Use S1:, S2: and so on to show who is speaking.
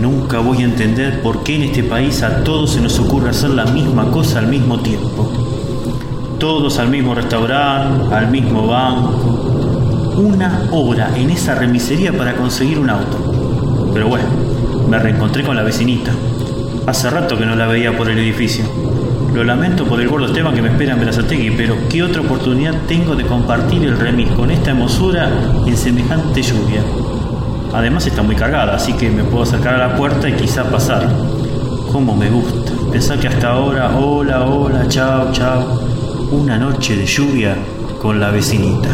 S1: Nunca voy a entender por qué en este país a todos se nos ocurre hacer la misma cosa al mismo tiempo. Todos al mismo restaurante, al mismo banco. Una hora en esa remisería para conseguir un auto. Pero bueno, me reencontré con la vecinita. Hace rato que no la veía por el edificio. Lo lamento por el gordo Esteban que me espera en Berazategui, pero ¿qué otra oportunidad tengo de compartir el remis con esta hermosura en semejante lluvia? Además está muy cargada, así que me puedo acercar a la puerta y quizá pasar. Cómo me gusta. Pensar que hasta ahora, hola, hola, chao, chao. Una noche de lluvia con la vecinita.